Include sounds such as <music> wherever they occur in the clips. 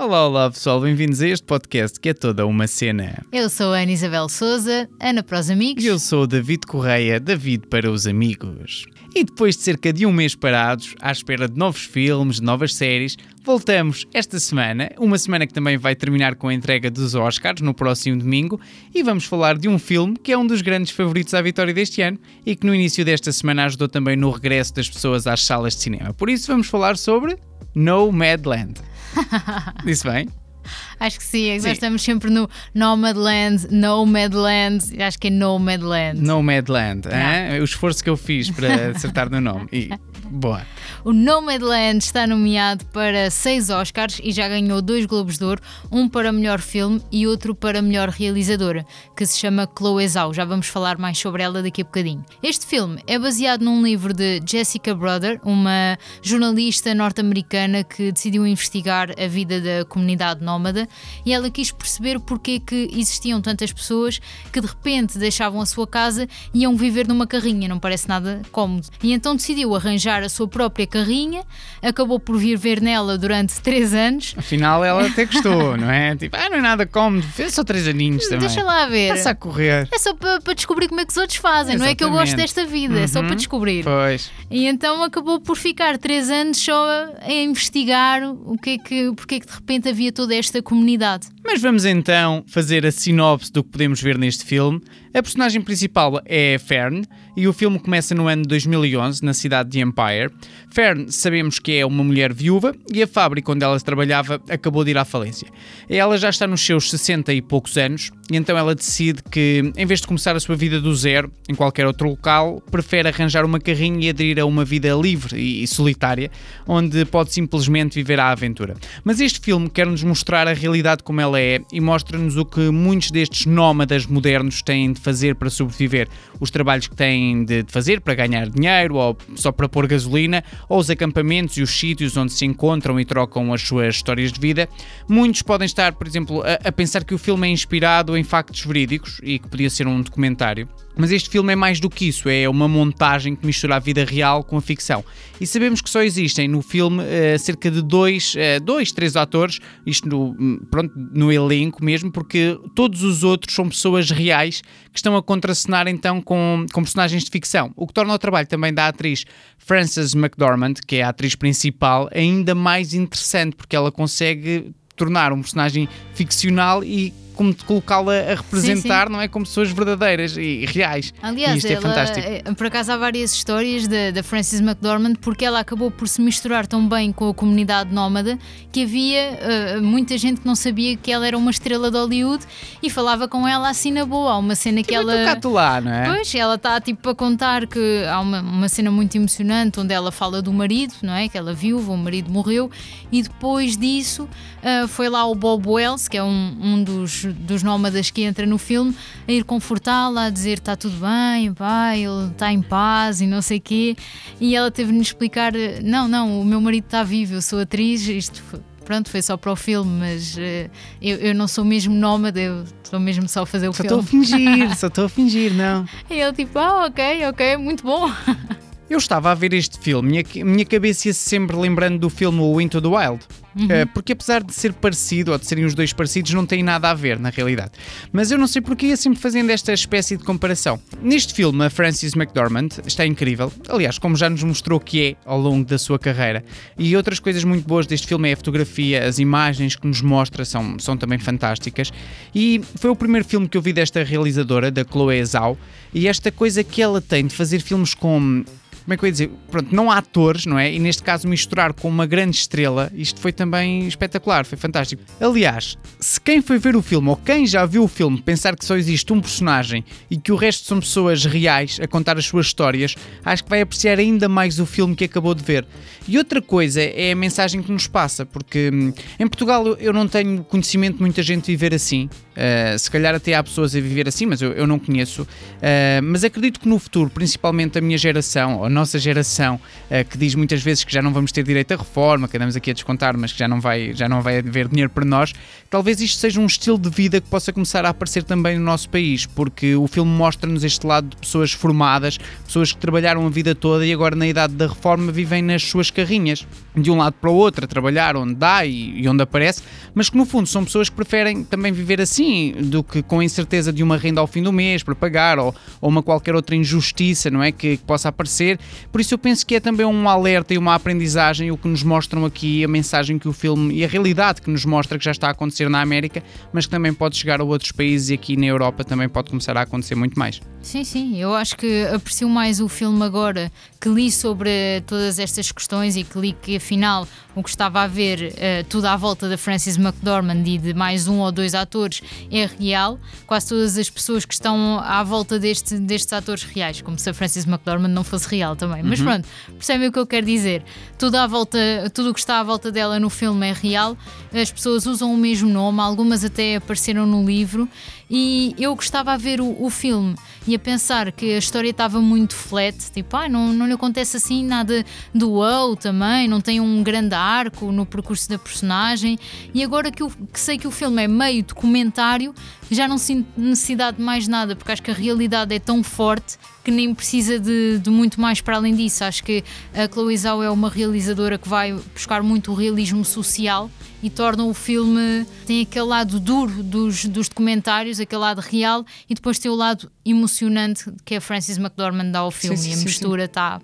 Olá, olá pessoal, bem-vindos a este podcast que é toda uma cena. Eu sou a Ana Isabel Souza, Ana para os amigos. E eu sou o David Correia, David para os amigos. E depois de cerca de um mês parados, à espera de novos filmes, de novas séries, voltamos esta semana, uma semana que também vai terminar com a entrega dos Oscars no próximo domingo, e vamos falar de um filme que é um dos grandes favoritos à vitória deste ano e que no início desta semana ajudou também no regresso das pessoas às salas de cinema. Por isso vamos falar sobre Nomadland. Disse bem? Acho que sim, é nós estamos sempre no Nomadland, Nomadland, acho que é Nomadland. Nomadland, hein? o esforço que eu fiz para <laughs> acertar no nome. E, boa. O Nomadland está nomeado para seis Oscars e já ganhou dois Globos de Ouro, um para melhor filme e outro para melhor realizadora, que se chama Chloe Zhao. Já vamos falar mais sobre ela daqui a bocadinho. Este filme é baseado num livro de Jessica Brother, uma jornalista norte-americana que decidiu investigar a vida da comunidade nómada e ela quis perceber porque que existiam tantas pessoas que de repente deixavam a sua casa e iam viver numa carrinha, não parece nada cómodo. E então decidiu arranjar a sua própria carrinha, acabou por viver nela durante três anos. Afinal, ela até gostou, <laughs> não é? Tipo, ah, não é nada cómodo, fez só três aninhos também. Deixa lá ver. Passa a correr. É só para para descobrir como é que os outros fazem, não é que eu gosto Exatamente. desta vida, é só para Uhum. descobrir. Pois. E então acabou por ficar três anos só a investigar o que é que, porque é que de repente havia toda esta comunidade. Mas vamos então fazer a sinopse do que podemos ver neste filme. A personagem principal é Fern e o filme começa no ano de 2011, na cidade de Empire. Fern sabemos que é uma mulher viúva e a fábrica onde ela trabalhava acabou de ir à falência. Ela já está nos seus 60 e poucos anos e então ela decide que, em vez de começar a sua vida do zero em qualquer outro local, prefere arranjar uma carrinha e aderir a uma vida livre e solitária, onde pode simplesmente viver a aventura. Mas este filme quer-nos mostrar a realidade como ela é e mostra-nos o que muitos destes nómadas modernos têm de fazer para sobreviver, os trabalhos que têm de fazer para ganhar dinheiro ou só para pôr gasolina, ou os acampamentos e os sítios onde se encontram e trocam as suas histórias de vida. Muitos podem estar, por exemplo, a, a pensar que o filme é inspirado em factos verídicos e que podia ser um documentário. Mas este filme é mais do que isso, é uma montagem que mistura a vida real com a ficção. E sabemos que só existem no filme eh, cerca de dois, eh, dois, três atores, isto no, hum, pronto, no elenco mesmo, porque todos os outros são pessoas reais que estão a contracenar então com, com personagens de ficção. O que torna o trabalho também da atriz Frances McDormand, que é a atriz principal, ainda mais interessante, porque ela consegue tornar um personagem ficcional e como colocá-la a representar, não é? Como pessoas verdadeiras e reais. e Aliás, isto é ela, fantástico. eh, por acaso há várias histórias da, Frances McDormand porque ela acabou por se misturar tão bem com a comunidade nómada que havia eh, muita gente que não sabia que ela era uma estrela de Hollywood e falava com ela assim na boa. Há uma cena que Também ela. lá, não é? Pois, ela está tipo a contar que há uma, uma cena muito emocionante onde ela fala do marido, não é? Que ela viúva, o marido morreu, e depois disso ah, foi lá o Bob Wells, que é um, um dos, dos nómadas que entra no filme, a ir confortá-la, a dizer está tudo bem, pai, ele está em paz e não sei quê. E ela teve-me explicar: não, não, o meu marido está vivo, eu sou atriz, isto foi- Pronto, foi só para o filme, mas eh, eu, eu não sou mesmo nómada, eu estou mesmo só a fazer o Só estou filme. a fingir, <laughs> só estou a fingir, não. E ele tipo, ah, ok, ok, muito bom. Eu estava a ver este filme, minha, minha cabeça ia sempre lembrando do filme O Into the Wild. Eh, porque apesar de ser parecido, ou de serem os dois parecidos, não tem nada a ver na realidade. Mas eu não sei porque ia sempre fazendo esta espécie de comparação. Neste filme, a Frances McDormand está incrível. Aliás, como já nos mostrou que é ao longo da sua carreira. E outras coisas muito boas deste filme é a fotografia, as imagens que nos mostra são, são também fantásticas. E foi o primeiro filme que eu vi desta realizadora, da Chloe Zhao. E esta coisa que ela tem de fazer filmes com como é que eu ia dizer? Pronto, não há atores, não é? E neste caso misturar com uma grande estrela, isto foi também espetacular, foi fantástico. Aliás, se quem foi ver o filme ou quem já viu o filme pensar que só existe um personagem e que o resto são pessoas reais a contar as suas histórias, acho que vai apreciar ainda mais o filme que acabou de ver. E outra coisa é a mensagem que nos passa, porque hum, em Portugal eu- não tenho conhecimento de muita gente viver assim. Uh, se calhar até há pessoas a viver assim, mas eu, eu não conheço. Uh, mas acredito que no futuro, principalmente a minha geração, ou nossa geração, uh, que diz muitas vezes que já não vamos ter direito à reforma, que andamos aqui a descontar, mas que já não vai, já não vai haver dinheiro para nós, talvez isto seja um estilo de vida que possa começar a aparecer também no nosso país, porque o filme mostra-nos este lado de pessoas formadas, pessoas que trabalharam a vida toda e agora na idade da reforma vivem nas suas carrinhas, de um lado para o outro, a trabalhar onde dá e, e onde aparece, mas que no fundo são pessoas que preferem também viver assim do que com a incerteza de uma renda ao fim do mês para pagar ou, ou uma qualquer outra injustiça, não é? Que, que, possa aparecer. Por isso eu penso que é também um alerta e uma aprendizagem o que nos mostram aqui, a mensagem que o filme e a realidade que nos mostra que já está a acontecer na América, mas que também pode chegar a outros países e aqui na Europa também pode começar a acontecer muito mais. Sim, sim, eu acho que aprecio mais o filme agora que li sobre todas estas questões e que li que afinal o que estava a ver uh, tudo à volta da Frances McDormand e de mais um ou dois atores é real. Quase todas as pessoas que estão à volta deste, destes atores reais, como se a Frances McDormand não fosse real também. Uhum. Mas pronto, percebem o que eu quero dizer? Tudo, à volta, tudo o que está à volta dela no filme é real. As pessoas usam o mesmo nome, algumas até apareceram no livro. E eu gostava a ver o, o filme e a pensar que a história estava muito flat, tipo, ah, não, não lhe acontece assim nada do wow também, não tem um grande arco no percurso da personagem. E agora que, eu, que sei que o filme é meio documentário, já não sinto necessidade de mais nada, porque acho que a realidade é tão forte que nem precisa de, de, muito mais para além disso. Acho que a Chloe Zhao é uma realizadora que vai buscar muito o realismo social e torna o filme. tem aquele lado duro dos, dos documentários, aquele lado real, e depois tem o lado emocionante que a Frances McDormand dá ao filme. Sim, sim, e a mistura está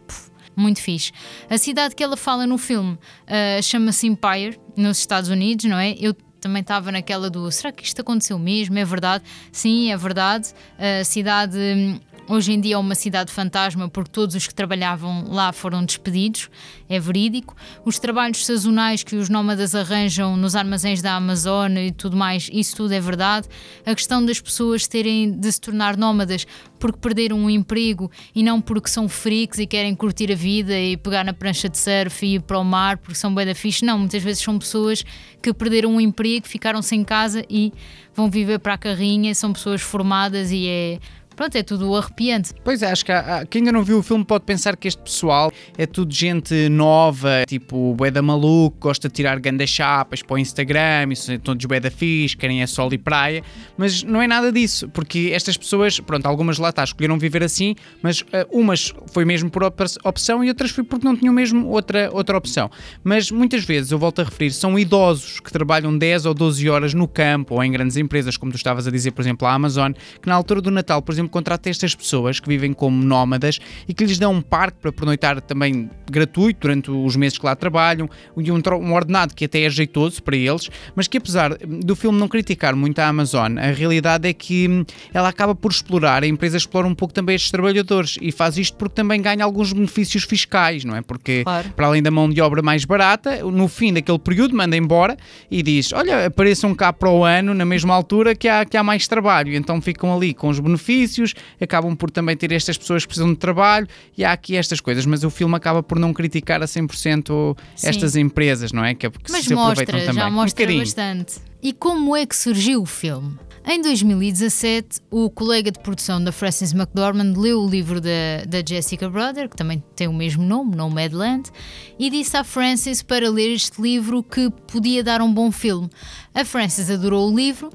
muito fixe. A cidade que ela fala no filme uh, chama-se Empire, nos Estados Unidos, não é? Eu também estava naquela do será que isto aconteceu mesmo? É verdade? Sim, é verdade. A cidade hum, Hoje em dia é uma cidade fantasma porque todos os que trabalhavam lá foram despedidos, é verídico. Os trabalhos sazonais que os nómadas arranjam nos armazéns da Amazônia e tudo mais, isso tudo é verdade. A questão das pessoas terem de se tornar nómadas porque perderam um emprego e não porque são freaks e querem curtir a vida e pegar na prancha de surf e ir para o mar porque são bem da fixe. Não, muitas vezes são pessoas que perderam um emprego, ficaram sem casa e vão viver para a carrinha, são pessoas formadas e é Pronto, é tudo arrepiante. Pois é, acho que há, quem ainda não viu o filme pode pensar que este pessoal é tudo gente nova, tipo bué da maluco, gosta de tirar grandes chapas para o Instagram, isso são todos bué da fixe, querem é sol e praia, mas não é nada disso, porque estas pessoas, pronto, algumas lá está, escolheram viver assim, mas uh, umas foi mesmo por opção e outras foi porque não tinham mesmo outra, outra opção. Mas muitas vezes, eu volto a referir, são idosos que trabalham 10 ou 12 horas no campo ou em grandes empresas, como tu estavas a dizer, por exemplo, a Amazon, que na altura do Natal, por exemplo, exemplo, contrata estas pessoas que vivem como nómadas e que lhes dão um parque para pernoitar também gratuito durante os meses que lá trabalham e um, um ordenado que até é jeitoso para eles, mas que apesar do filme não criticar muito a Amazon, a realidade é que hum, ela acaba por explorar, a empresa explora um pouco também estes trabalhadores e faz isto porque também ganha alguns benefícios fiscais, não é? Porque claro. para além da mão de obra mais barata, no fim daquele período manda embora e diz: Olha, apareçam cá para o ano, na mesma altura, que há, que há mais trabalho. Então ficam ali com os benefícios benefícios, acabam por também ter estas pessoas que precisam de trabalho e há aqui estas coisas, mas o filme acaba por não criticar a 100% estas Sim. empresas, não é? Que, que mas se mostra, aproveitam também. já mostra um bastante. E como é que surgiu o filme? Em 2017, o colega de produção da Frances McDormand leu o livro da, da Jessica Brother, que também tem o mesmo nome, Nomadland, e disse à Frances para ler este livro que podia dar um bom filme. A Frances adorou o livro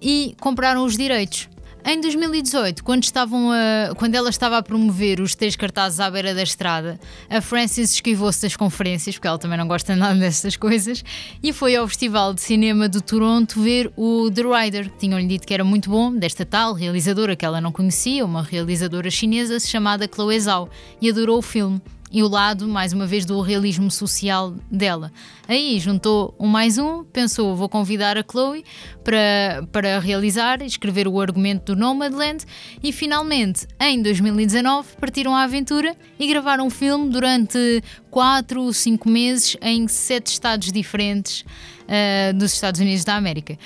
e compraram os direitos. Em 2018, quando, estavam a, quando ela estava a promover os três cartazes à beira da estrada, a Frances esquivou-se das conferências, porque ela também não gosta nada dessas coisas, e foi ao Festival de Cinema de Toronto ver o The Rider, que tinham-lhe dito que era muito bom, desta tal realizadora que ela não conhecia, uma realizadora chinesa chamada Chloe Zhao, e adorou o filme e o lado, mais uma vez, do realismo social dela. Aí juntou um mais um, pensou: vou convidar a Chloe para, para realizar e escrever o argumento do Nomadland, e finalmente, em 2019, partiram à aventura e gravaram um filme durante 4 ou 5 meses em sete estados diferentes uh, dos Estados Unidos da América.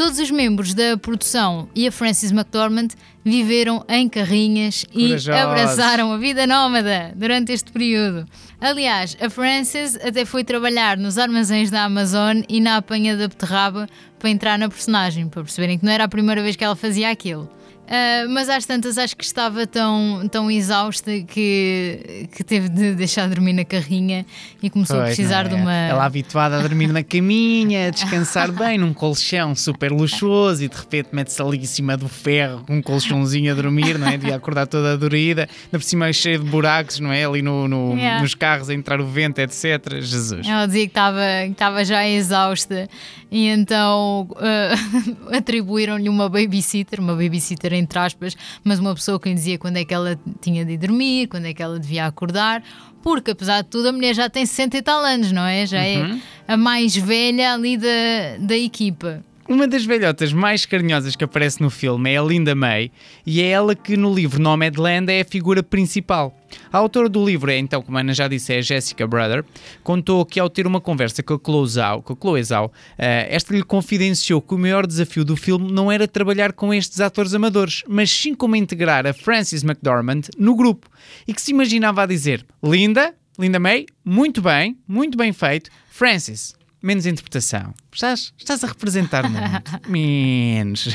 Todos os membros da produção e a Frances McDormand viveram em carrinhas e abraçaram a vida nómada durante este período. Aliás, a Frances até foi trabalhar nos armazéns da Amazon e na apanha da beterraba para entrar na personagem, para perceberem que não era a primeira vez que ela fazia aquilo. Uh, mas às tantas acho que estava tão, tão exausta que, que teve de deixar de dormir na carrinha e começou Pois, a precisar não de é? uma. Ela habituada a dormir na caminha, a descansar <laughs> bem num colchão super luxuoso e de repente mete-se ali em cima do ferro com um colchãozinho a dormir, não é? Devia acordar toda dorida, ainda por cima cheio de buracos, não é? Ali no, no- Yeah. nos carros a entrar o vento, etc. Jesus. Ela dizia que estava, que estava já exausta e então uh, <laughs> atribuíram-lhe uma babysitter, uma babysitter entre aspas, mas uma pessoa que lhe dizia quando é que ela tinha de ir dormir, quando é que ela devia acordar, porque apesar de tudo a mulher já tem 60 e tal anos, não é? Já é a mais velha ali da, da equipa. Uma das velhotas mais carinhosas que aparece no filme é a Linda May e é ela que no livro Nomadland é a figura principal. A autora do livro é, então, como a Ana já disse, é a Jessica Brother, contou que ao ter uma conversa com a Chloe Zhao, com a Chloe Zhao eh, esta lhe confidenciou que o maior desafio do filme não era trabalhar com estes atores amadores, mas sim como integrar a Frances McDormand no grupo e que se imaginava a dizer Linda, Linda May, muito bem, muito bem feito, Frances, menos interpretação. Estás, estás a representar muito. <laughs> Menos.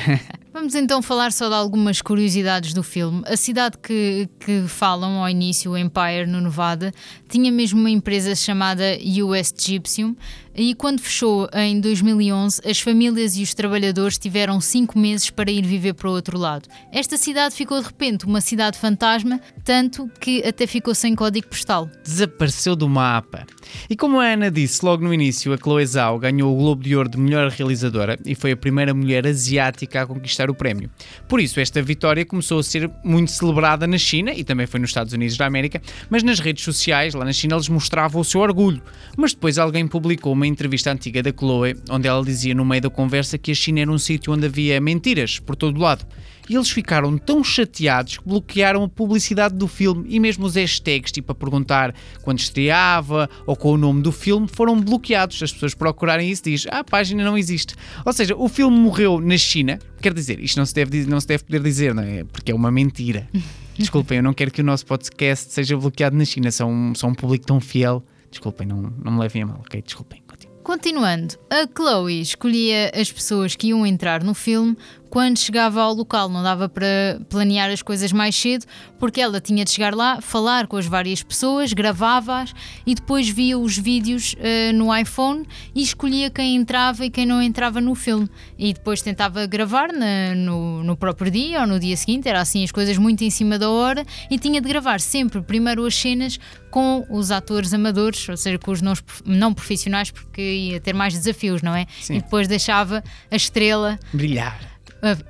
Vamos então falar só de algumas curiosidades do filme. A cidade que, que falam ao início, Empire, no Nevada, tinha mesmo uma empresa chamada US Gypsum e quando fechou em 2011, as famílias e os trabalhadores tiveram cinco meses para ir viver para o outro lado. Esta cidade ficou de repente uma cidade fantasma, tanto que até ficou sem código postal. Desapareceu do mapa. E como a Ana disse logo no início, a Chloe Zhao ganhou o Globo de Ouro de melhor realizadora e foi a primeira mulher asiática a conquistar o prémio. Por isso, esta vitória começou a ser muito celebrada na China e também foi nos Estados Unidos da América, mas nas redes sociais, lá na China, eles mostravam o seu orgulho. Mas depois alguém publicou uma entrevista antiga da Chloe, onde ela dizia no meio da conversa que a China era um sítio onde havia mentiras por todo lado. E eles ficaram tão chateados que bloquearam a publicidade do filme e mesmo os hashtags, tipo a perguntar quando estreava ou com o nome do filme, foram bloqueados. As pessoas procurarem isso diz, ah, a página não existe. Ou seja, o filme morreu na China. Quer dizer, isto não se deve, não se deve poder dizer, não é? Porque é uma mentira. <laughs> Desculpem, eu não quero que o nosso podcast seja bloqueado na China. São, um- são um público tão fiel. Desculpem, não, não me levem a mal, ok? Desculpem. Continuando, a Chloe escolhia as pessoas que iam entrar no filme quando chegava ao local, não dava para planear as coisas mais cedo, porque ela tinha de chegar lá, falar com as várias pessoas, gravava-as e depois via os vídeos eh, no iPhone e escolhia quem entrava e quem não entrava no filme. E depois tentava gravar na- no, no próprio dia ou no dia seguinte, era assim as coisas muito em cima da hora e tinha de gravar sempre primeiro as cenas com os atores amadores, ou seja, com os não, não profissionais, porque ia ter mais desafios, não é? Sim. E depois deixava a estrela, Brilhar.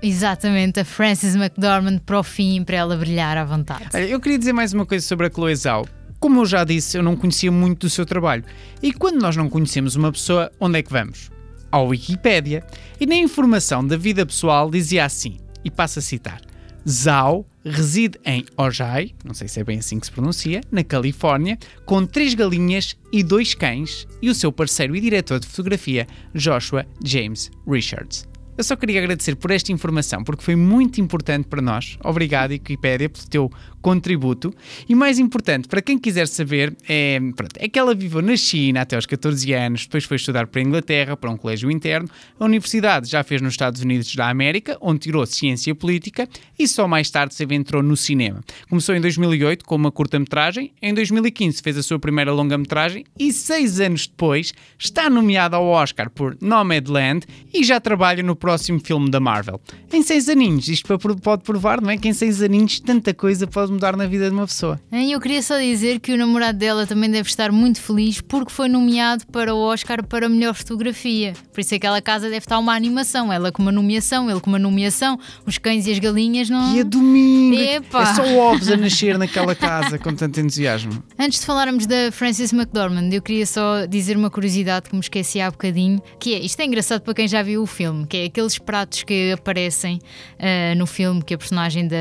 Exatamente, a Frances McDormand para o fim, para ela brilhar à vontade. Eu queria dizer mais uma coisa sobre a Chloe Zhao. Como eu já disse, eu não conhecia muito do seu trabalho. E quando nós não conhecemos uma pessoa, onde é que vamos? Ao Wikipédia. E na informação da vida pessoal dizia assim, e passo a citar: Zhao reside em Ojai, não sei se é bem assim que se pronuncia, na Califórnia, com três galinhas e dois cães, e o seu parceiro e diretor de fotografia, Joshua James Richards. Eu só queria agradecer por esta informação, porque foi muito importante para nós. Obrigado, Wikipédia, pelo teu contributo. E mais importante, para quem quiser saber, é, pronto, é que ela viveu na China até aos 14 anos, depois foi estudar para a Inglaterra, para um colégio interno. A universidade já fez nos Estados Unidos da América, onde tirou Ciência Política, e só mais tarde se aventurou no cinema. Começou em 2008 com uma curta-metragem, em 2015 fez a sua primeira longa-metragem e seis anos depois está nomeada ao Oscar por Nomadland e já trabalha no próximo filme da Marvel. Em seis aninhos, isto pode provar, não é? Que em seis aninhos tanta coisa pode mudar na vida de uma pessoa. E eu queria só dizer que o namorado dela também deve estar muito feliz porque foi nomeado para o Oscar para melhor fotografia. Por isso aquela casa deve estar uma animação. Ela com uma nomeação, ele com uma nomeação, os cães e as galinhas não. E é domingo! Epá. É só ovos a nascer naquela casa com tanto entusiasmo. <laughs> Antes de falarmos da Frances McDormand, eu queria só dizer uma curiosidade que me esqueci há bocadinho, que é, isto é engraçado para quem já viu o filme, que é aqueles pratos que aparecem ah, no filme, que a personagem da,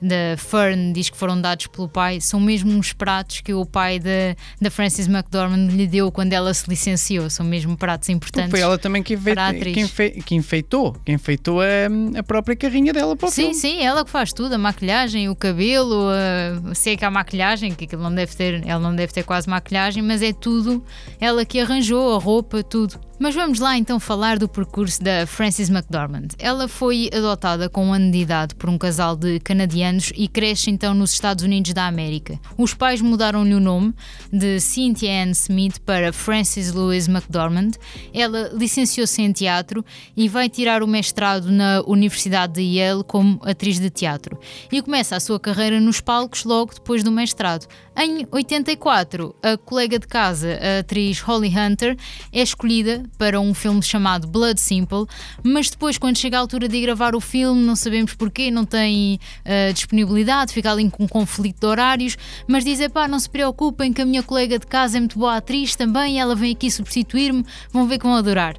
da Fern diz que foram dados pelo pai, são mesmo uns pratos que o pai da, da Frances McDormand lhe deu quando ela se licenciou, são mesmo pratos importantes. foi ela também que, atriz. que enfe- que enfeitou, que enfeitou a, a própria carrinha dela para o Sim, filme. sim, ela que faz tudo, a maquilhagem, o cabelo, a, sei que há maquilhagem, que aquilo não deve ter, ela não deve ter quase maquilhagem, mas é tudo ela que arranjou, a roupa, tudo. Mas vamos lá então falar do percurso da Frances McDormand. Ela foi adotada com um ano de idade por um casal de canadianos e cresce então nos Estados Unidos da América. Os pais mudaram-lhe o nome de Cynthia Ann Smith para Frances Louise McDormand. Ela licenciou-se em teatro e vai tirar o mestrado na Universidade de Yale como atriz de teatro. E começa a sua carreira nos palcos logo depois do mestrado. Em 84, a colega de casa, a atriz Holly Hunter, é escolhida para um filme chamado Blood Simple, mas depois, quando chega a altura de gravar o filme, não sabemos porquê, não tem uh, disponibilidade, fica ali com um conflito de horários, mas diz: pá, não se preocupem, que a minha colega de casa é muito boa atriz também, ela vem aqui substituir-me, vão ver que vão adorar.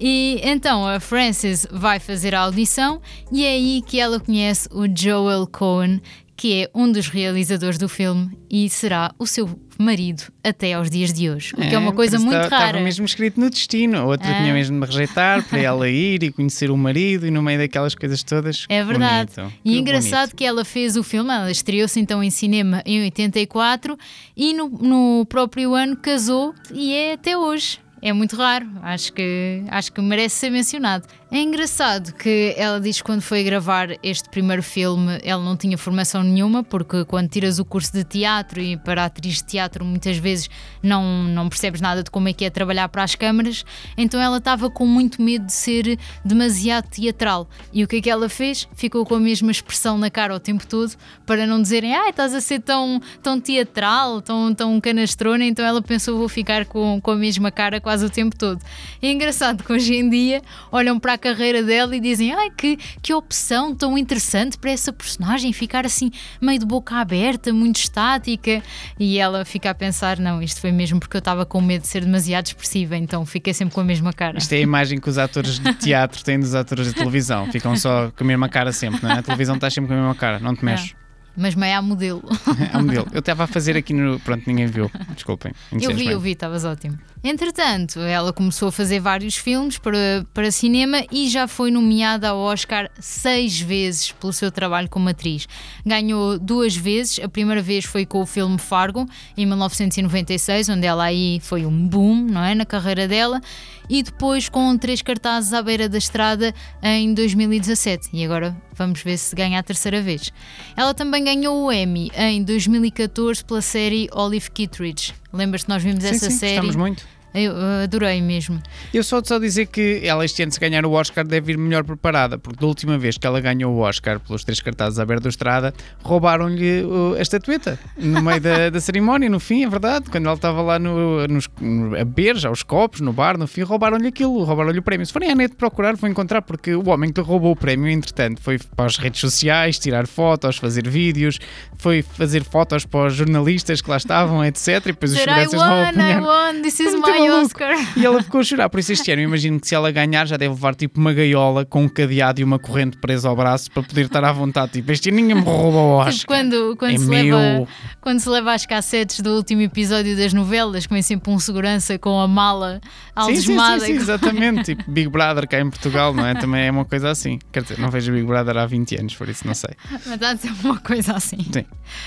E então a Frances vai fazer a audição e é aí que ela conhece o Joel Cohen, que é um dos realizadores do filme e será o seu marido até aos dias de hoje. O que é, é uma coisa muito tá, rara. Estava mesmo escrito no destino. A outra ah. tinha mesmo de rejeitar para ela ir e conhecer o marido e no meio daquelas coisas todas. É verdade. Bonito. E engraçado bonito. que ela fez o filme, ela estreou-se então em cinema em 84 e no, no próprio ano casou e é até hoje é muito raro. Acho que, acho que merece ser mencionado. É engraçado que ela diz que quando foi gravar este primeiro filme ela não tinha formação nenhuma, porque quando tiras o curso de teatro e para atriz de teatro muitas vezes não, não percebes nada de como é que é trabalhar para as câmaras, então ela estava com muito medo de ser demasiado teatral. E o que é que ela fez? Ficou com a mesma expressão na cara o tempo todo para não dizerem, ah, estás a ser tão, tão teatral, tão, tão canastrona, então ela pensou, vou ficar com, com a mesma cara quase o tempo todo. É engraçado que hoje em dia olham para a carreira dela e dizem: ai, que, que opção tão interessante para essa personagem ficar assim meio de boca aberta, muito estática. E ela fica a pensar: não, isto foi mesmo porque eu estava com medo de ser demasiado expressiva, então fiquei sempre com a mesma cara. Isto é a imagem que os atores de teatro têm dos atores de televisão, ficam só com a mesma cara sempre, não é? A televisão está sempre com a mesma cara, não te mexes. Mas meio há modelo. <laughs> é um modelo. Eu estava a fazer aqui no. Pronto, ninguém viu. Desculpem. Eu vi, eu vi, estavas ótimo. Entretanto, ela começou a fazer vários filmes para, para cinema e já foi nomeada ao Oscar seis vezes pelo seu trabalho como atriz. Ganhou duas vezes, a primeira vez foi com o filme Fargo, em 1996, onde ela aí foi um boom não é, na carreira dela, e depois com três cartazes à beira da estrada em 2017. E agora vamos ver se ganha a terceira vez. Ela também ganhou o Emmy em 2014 pela série Olive Kittredge. Lembras-te nós vimos sim, essa sim, série? Gostamos muito. Eu adorei mesmo. Eu só só dizer que ela este ano, se ganhar o Oscar, deve ir melhor preparada, porque da última vez que ela ganhou o Oscar pelos três cartazes à beira da estrada, roubaram-lhe a estatueta no meio da, da, cerimónia, no fim, é verdade. Quando ela estava lá no, nos, no, a beber já os copos, no bar, no fim, roubaram-lhe aquilo, roubaram-lhe o prémio. Se forem à net procurar, vão encontrar, porque o homem que lhe roubou o prémio, entretanto, foi para as redes sociais, tirar fotos, fazer vídeos, foi fazer fotos para os jornalistas que lá estavam, etc. E depois os seguranças vão apanhar. I won, this is my Oscar. <laughs> E ela ficou a chorar. Por isso, este ano, imagino que se ela ganhar, já deve levar tipo uma gaiola com um cadeado e uma corrente presa ao braço para poder estar à vontade. Tipo, este ano ninguém me roubou o Tipo, quando, quando, é se meu. leva, quando se leva as cassetes do último episódio das novelas, que vem sempre um segurança com a mala algemada. Sim, sim, sim, sim, exatamente. tipo, <laughs> Big Brother cá em Portugal, não é? Também é uma coisa assim. Quer dizer, não vejo Big Brother há 20 anos, por isso não sei. Mas há de ser uma coisa assim. Sim.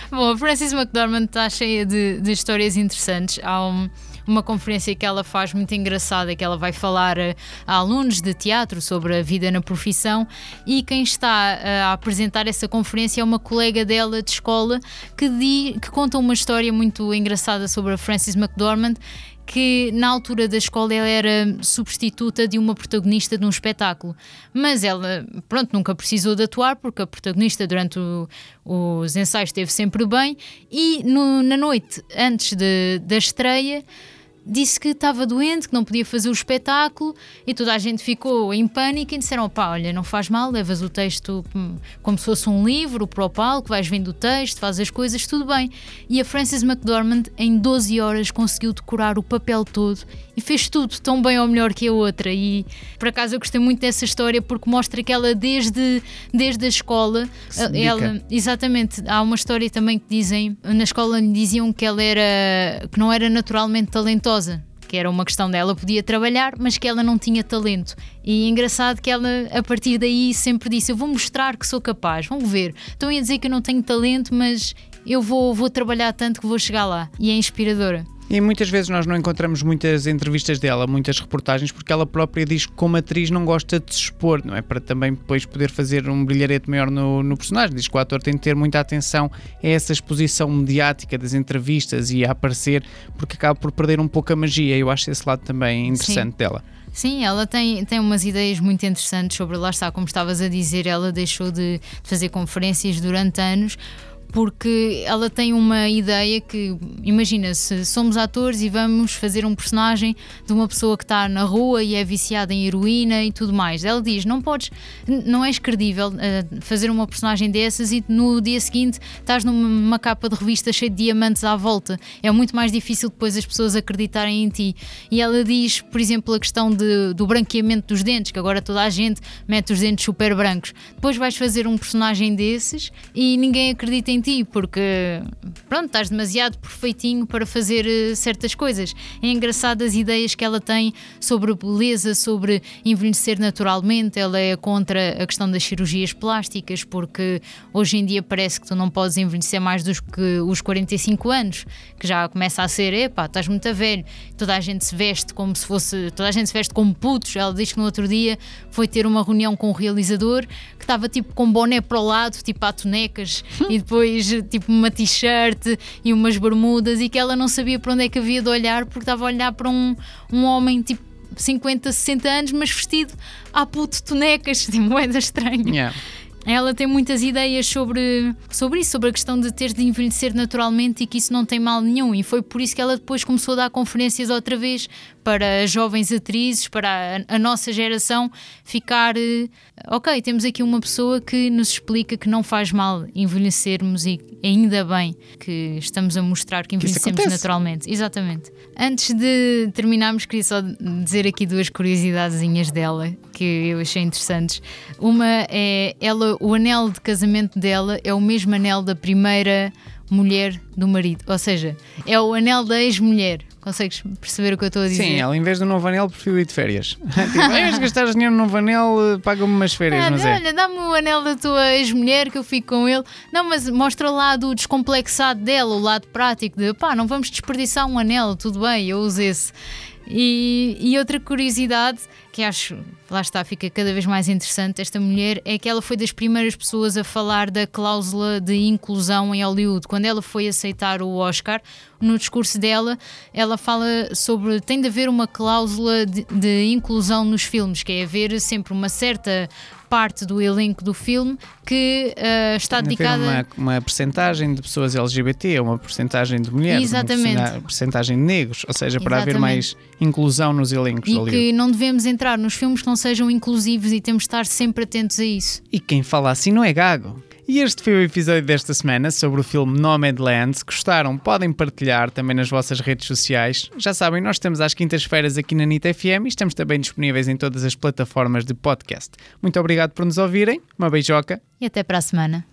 Bom, a Frances McDormand está cheia de, de histórias interessantes. Há um uma conferência que ela faz muito engraçada, que ela vai falar a, a alunos de teatro sobre a vida na profissão e quem está a, a apresentar essa conferência é uma colega dela de escola que, di, que conta uma história muito engraçada sobre a Frances McDormand que na altura da escola ela era substituta de uma protagonista de um espetáculo. Mas ela, pronto, nunca precisou de atuar porque a protagonista durante o, os ensaios esteve sempre bem e no, na noite antes de, da estreia disse que estava doente, que não podia fazer o espetáculo e toda a gente ficou em pânico e disseram: pá, olha, não faz mal, levas o texto como se fosse um livro para o palco, vais vendo o texto, fazes as coisas, tudo bem. E a Frances McDormand, em 12 horas, conseguiu decorar o papel todo e fez tudo tão bem ou melhor que a outra. E por acaso eu gostei muito dessa história porque mostra que ela, desde, desde a escola, ela, exatamente, há uma história também que dizem, na escola lhe diziam que ela era, que não era naturalmente talentosa talentosa, que era uma questão dela, podia trabalhar, mas que ela não tinha talento. E é engraçado que ela, a partir daí, sempre disse: Eu vou mostrar que sou capaz, vão ver. Estão a dizer que eu não tenho talento, mas eu vou, vou trabalhar tanto que vou chegar lá. E é inspiradora. E muitas vezes nós não encontramos muitas entrevistas dela, muitas reportagens, porque ela própria diz que como atriz não gosta de se expor, não é? Para também depois poder fazer um brilharete maior no, no personagem. Diz que o ator tem de ter muita atenção a essa exposição mediática das entrevistas e a aparecer, porque acaba por perder um pouco a magia. Eu acho esse lado também interessante Sim. dela. Sim, ela tem, tem umas ideias muito interessantes sobre, lá está, como estavas a dizer, ela deixou de fazer conferências durante anos porque ela tem uma ideia que, imagina, se somos atores e vamos fazer um personagem de uma pessoa que está na rua e é viciada em heroína e tudo mais. Ela diz: não podes, não és credível uh, fazer uma personagem dessas e no dia seguinte estás numa capa de revista cheia de diamantes à volta. É muito mais difícil depois as pessoas acreditarem em ti. E ela diz, por exemplo, a questão de, do branqueamento dos dentes, que agora toda a gente mete os dentes super brancos. Depois vais fazer um personagem desses e ninguém acredita em ti, porque pronto, estás demasiado perfeitinho para fazer uh, certas coisas. É engraçado as ideias que ela tem sobre beleza, sobre envelhecer naturalmente. Ela é contra a questão das cirurgias plásticas, porque hoje em dia parece que tu não podes envelhecer mais dos que os 45 anos, que já começa a ser, epá, estás muito velho. Toda a gente se veste como se fosse, toda a gente se veste como putos. Ela diz que no outro dia foi ter uma reunião com o realizador que estava tipo com boné para o lado, tipo a tonecas, e depois tipo uma t-shirt e umas bermudas e que ela não sabia para onde é que havia de olhar porque estava a olhar para um, um homem tipo 50, 60 anos, mas vestido a puto tonecas, de <laughs> moeda estranha. Yeah. Ela tem muitas ideias sobre, sobre isso, sobre a questão de ter de envelhecer naturalmente e que isso não tem mal nenhum. E foi por isso que ela depois começou a dar conferências outra vez para jovens atrizes, para a, a nossa geração ficar. eh, Ok, temos aqui uma pessoa que nos explica que não faz mal envelhecermos e ainda bem que estamos a mostrar que envelhecemos acontece. naturalmente. Exatamente. Antes de terminarmos, queria só dizer aqui duas curiosidadezinhas dela que eu achei interessantes. Uma é ela, o anel de casamento dela é o mesmo anel da primeira mulher do marido, ou seja, é o anel da ex-mulher. Consegues perceber o que eu estou a dizer? Sim, ela em vez do novo anel preferiu ir de férias. <laughs> tipo, em vez de gastar dinheiro no novo anel, eh, paga-me umas férias, Ah, mas é. olha, dá-me o anel da tua ex-mulher que eu fico com ele. Não, mas mostra o lado descomplexado dela, o lado prático de pá, não vamos desperdiçar um anel, tudo bem, eu uso esse. E, e outra curiosidade que acho, lá está, fica cada vez mais interessante, esta mulher, é que ela foi das primeiras pessoas a falar da cláusula de inclusão em Hollywood. Quando ela foi aceitar o Oscar, no discurso dela, ela fala sobre tem de haver uma cláusula de, de inclusão nos filmes, que é haver sempre uma certa parte do elenco do filme que ah, está Tem haver dedicada uma, uma percentagem de pessoas LGBT, uma percentagem de mulheres, Exatamente. uma percentagem de negros, ou seja, para haver Exatamente. mais inclusão nos elencos e que não devemos entrar nos filmes que não sejam inclusivos e temos de estar sempre atentos a isso. E quem fala assim não é gago. E este foi o episódio desta semana sobre o filme Nomadland. Se gostaram, podem partilhar também nas vossas redes sociais. Já sabem, nós estamos às quintas-feiras aqui na NIT FM e estamos também disponíveis em todas as plataformas de podcast. Muito obrigado por nos ouvirem. Uma beijoca. E até para a semana.